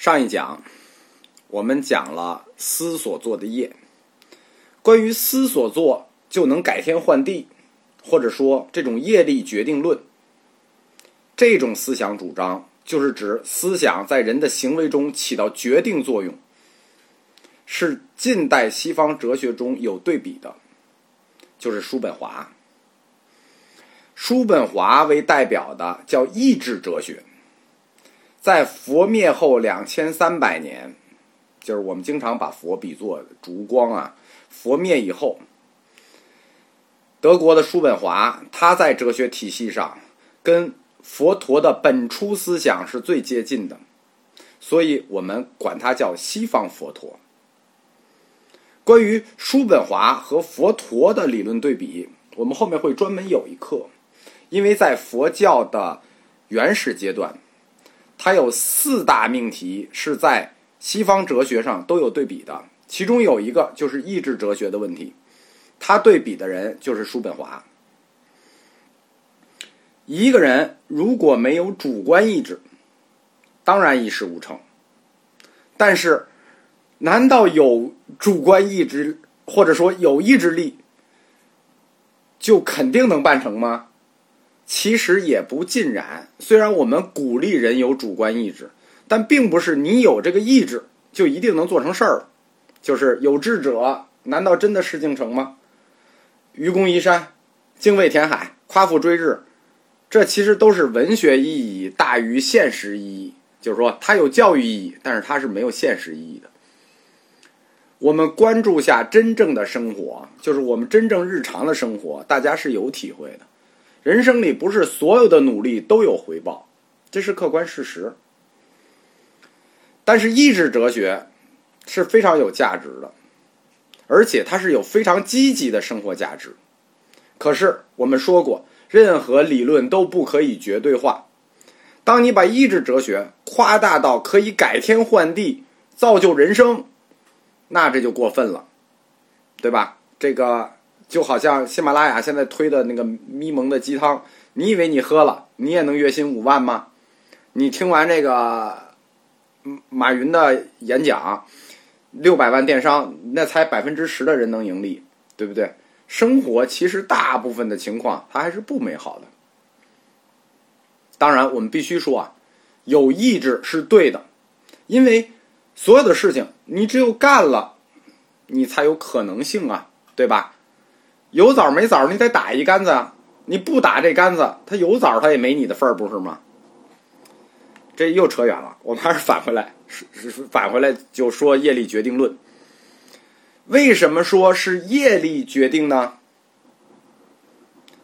上一讲我们讲了思所做的业，关于思所做就能改天换地，或者说这种业力决定论，这种思想主张就是指思想在人的行为中起到决定作用，是近代西方哲学中有对比的，就是叔本华。叔本华为代表的叫意志哲学，在佛灭后两千三百年，就是我们经常把佛比作烛光啊。佛灭以后，德国的叔本华，他在哲学体系上跟佛陀的本初思想是最接近的，所以我们管他叫西方佛陀。关于叔本华和佛陀的理论对比，我们后面会专门有一课。因为在佛教的原始阶段，它有四大命题是在西方哲学上都有对比的，其中有一个就是意志哲学的问题，他对比的人就是叔本华。一个人如果没有主观意志，当然一事无成。但是，难道有主观意志或者说有意志力，就肯定能办成吗？其实也不尽然。虽然我们鼓励人有主观意志，但并不是你有这个意志就一定能做成事儿。就是有志者，难道真的事竟成吗？愚公移山，精卫填海，夸父追日，这其实都是文学意义大于现实意义。就是说，它有教育意义，但是它是没有现实意义的。我们关注下真正的生活，就是我们真正日常的生活，大家是有体会的。人生里不是所有的努力都有回报，这是客观事实。但是意志哲学是非常有价值的，而且它是有非常积极的生活价值。可是我们说过，任何理论都不可以绝对化。当你把意志哲学夸大到可以改天换地、造就人生，那这就过分了，对吧？这个。就好像喜马拉雅现在推的那个咪蒙的鸡汤，你以为你喝了，你也能月薪五万吗？你听完这个马云的演讲，六百万电商，那才百分之十的人能盈利，对不对？生活其实大部分的情况，它还是不美好的。当然，我们必须说啊，有意志是对的，因为所有的事情，你只有干了，你才有可能性啊，对吧？有枣没枣，你得打一杆子啊！你不打这杆子，它有枣，它也没你的份儿，不是吗？这又扯远了，我们还是返回来，是是返回来就说业力决定论。为什么说是业力决定呢？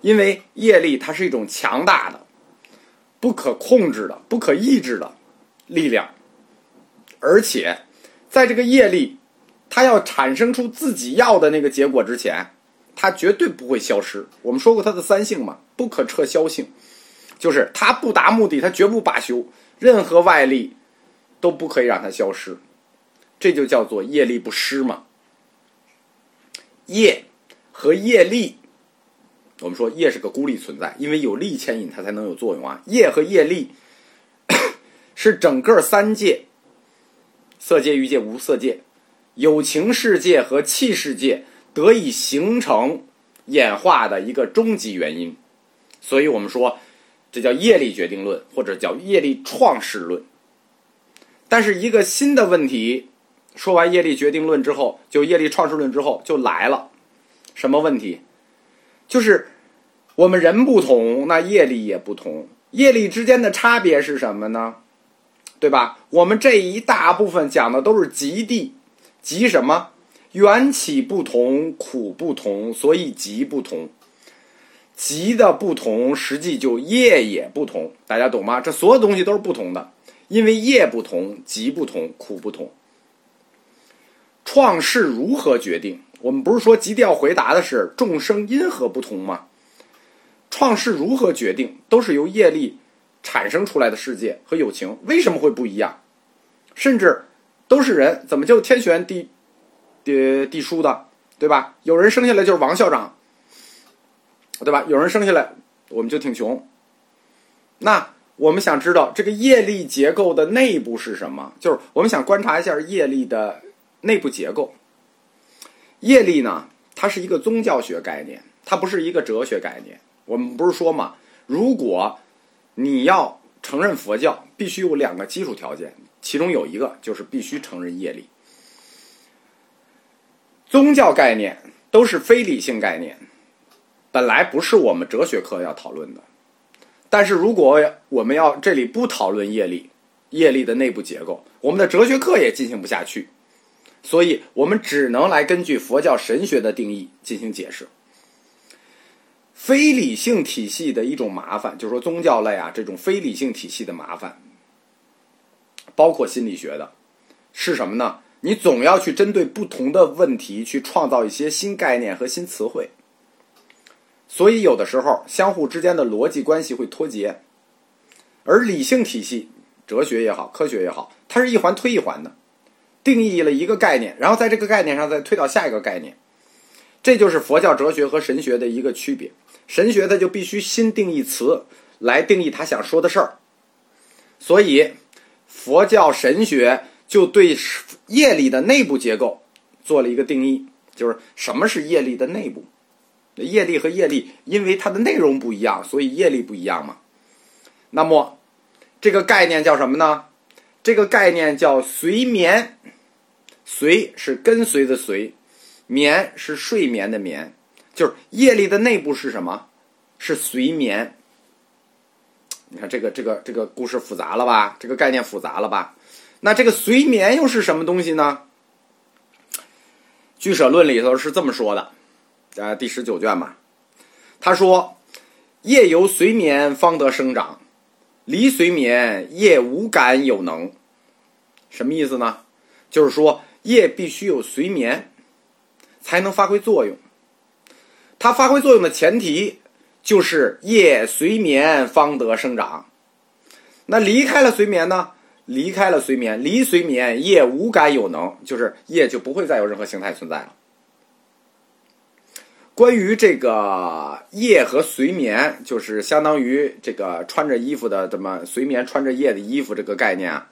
因为业力它是一种强大的、不可控制的、不可抑制的力量，而且在这个业力它要产生出自己要的那个结果之前。它绝对不会消失。我们说过它的三性嘛，不可撤销性，就是它不达目的，它绝不罢休。任何外力都不可以让它消失，这就叫做业力不失嘛。业和业力，我们说业是个孤立存在，因为有力牵引它才能有作用啊。业和业力 是整个三界，色界、欲界、无色界，有情世界和气世界。得以形成演化的一个终极原因，所以我们说这叫业力决定论，或者叫业力创始论。但是一个新的问题，说完业力决定论之后，就业力创始论之后就来了，什么问题？就是我们人不同，那业力也不同，业力之间的差别是什么呢？对吧？我们这一大部分讲的都是极地，极什么？缘起不同，苦不同，所以极不同。极的不同，实际就业也不同。大家懂吗？这所有东西都是不同的，因为业不同，极不同，苦不同。创世如何决定？我们不是说极地要回答的是众生因何不同吗？创世如何决定？都是由业力产生出来的世界和友情，为什么会不一样？甚至都是人，怎么就天旋地？地地书的，对吧？有人生下来就是王校长，对吧？有人生下来我们就挺穷。那我们想知道这个业力结构的内部是什么，就是我们想观察一下业力的内部结构。业力呢，它是一个宗教学概念，它不是一个哲学概念。我们不是说嘛，如果你要承认佛教，必须有两个基础条件，其中有一个就是必须承认业力。宗教概念都是非理性概念，本来不是我们哲学课要讨论的。但是如果我们要这里不讨论业力，业力的内部结构，我们的哲学课也进行不下去，所以我们只能来根据佛教神学的定义进行解释。非理性体系的一种麻烦，就是说宗教类啊这种非理性体系的麻烦，包括心理学的，是什么呢？你总要去针对不同的问题去创造一些新概念和新词汇。所以，有的时候相互之间的逻辑关系会脱节，而理性体系，哲学也好，科学也好，它是一环推一环的，定义了一个概念，然后在这个概念上再推到下一个概念，这就是佛教哲学和神学的一个区别。神学它就必须新定义词来定义他想说的事儿，所以佛教神学就对业力的内部结构做了一个定义，就是什么是业力的内部。业力和业力，因为它的内容不一样，所以业力不一样嘛。那么，这个概念叫什么呢？这个概念叫随眠。随是跟随的随，眠是睡眠的眠。就是业力的内部是什么？是随眠。你看这个这个这个故事复杂了吧？这个概念复杂了吧？那这个随眠又是什么东西呢？据舍论里头是这么说的。呃第十九卷嘛，他说：“夜由随眠方得生长，离随眠夜无感有能。”什么意思呢？就是说夜必须有随眠，才能发挥作用。它发挥作用的前提就是夜随眠方得生长。那离开了随眠呢？离开了随眠，离随眠业无感有能，就是业就不会再有任何形态存在了。关于这个夜和随眠，就是相当于这个穿着衣服的怎么随眠穿着夜的衣服这个概念啊，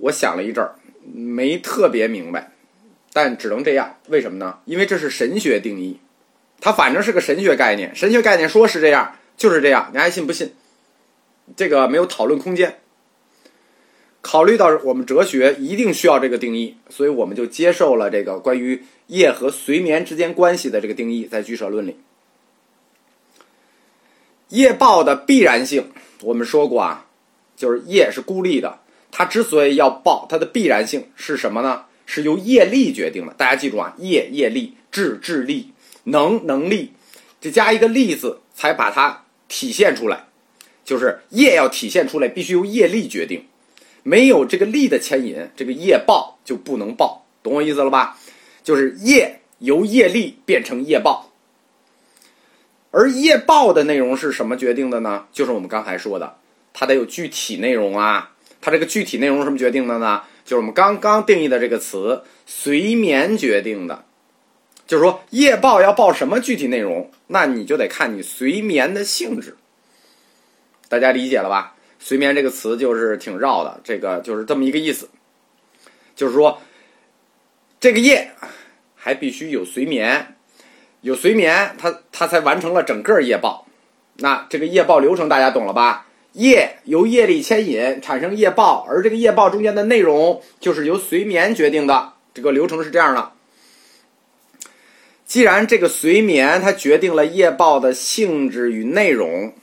我想了一阵儿，没特别明白，但只能这样。为什么呢？因为这是神学定义，它反正是个神学概念，神学概念说是这样就是这样，你爱信不信？这个没有讨论空间。考虑到我们哲学一定需要这个定义，所以我们就接受了这个关于夜和睡眠之间关系的这个定义，在居舍论里，业报的必然性，我们说过啊，就是业是孤立的，它之所以要报，它的必然性是什么呢？是由业力决定的。大家记住啊，业业力，智智力，能能力，这加一个力字，才把它体现出来，就是业要体现出来，必须由业力决定。没有这个力的牵引，这个业报就不能报，懂我意思了吧？就是业由业力变成业报，而业报的内容是什么决定的呢？就是我们刚才说的，它得有具体内容啊。它这个具体内容什么决定的呢？就是我们刚刚定义的这个词“随眠”决定的。就是说，业报要报什么具体内容，那你就得看你随眠的性质。大家理解了吧？随眠这个词就是挺绕的，这个就是这么一个意思，就是说，这个业还必须有随眠，有随眠，它它才完成了整个业报。那这个业报流程大家懂了吧？业由业力牵引产生业报，而这个业报中间的内容就是由随眠决定的。这个流程是这样的。既然这个随眠它决定了业报的性质与内容。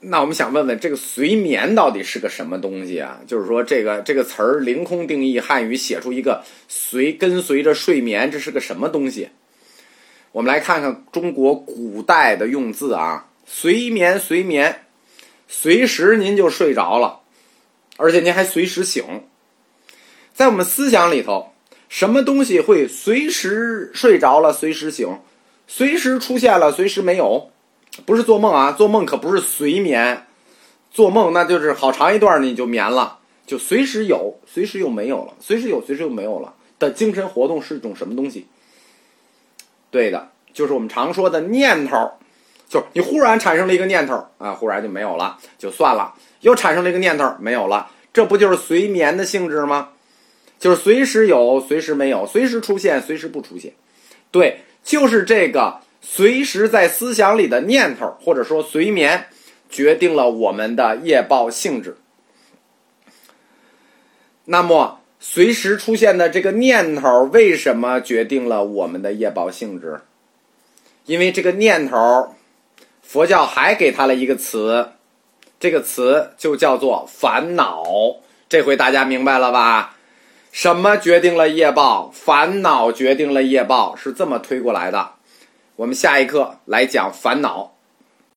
那我们想问问，这个随眠到底是个什么东西啊？就是说，这个这个词儿凌空定义汉语写出一个随跟随着睡眠，这是个什么东西？我们来看看中国古代的用字啊，随眠随眠，随时您就睡着了，而且您还随时醒。在我们思想里头，什么东西会随时睡着了，随时醒，随时出现了，随时没有？不是做梦啊，做梦可不是随眠，做梦那就是好长一段你就眠了，就随时有，随时又没有了，随时有，随时又没有了的精神活动是一种什么东西？对的，就是我们常说的念头，就是你忽然产生了一个念头啊，忽然就没有了，就算了；又产生了一个念头，没有了，这不就是随眠的性质吗？就是随时有，随时没有，随时出现，随时不出现。对，就是这个随时在思想里的念头，或者说随眠，决定了我们的业报性质。那么，随时出现的这个念头，为什么决定了我们的业报性质？因为这个念头，佛教还给它了一个词，这个词就叫做烦恼。这回大家明白了吧？什么决定了业报？烦恼决定了业报，是这么推过来的。我们下一课来讲烦恼。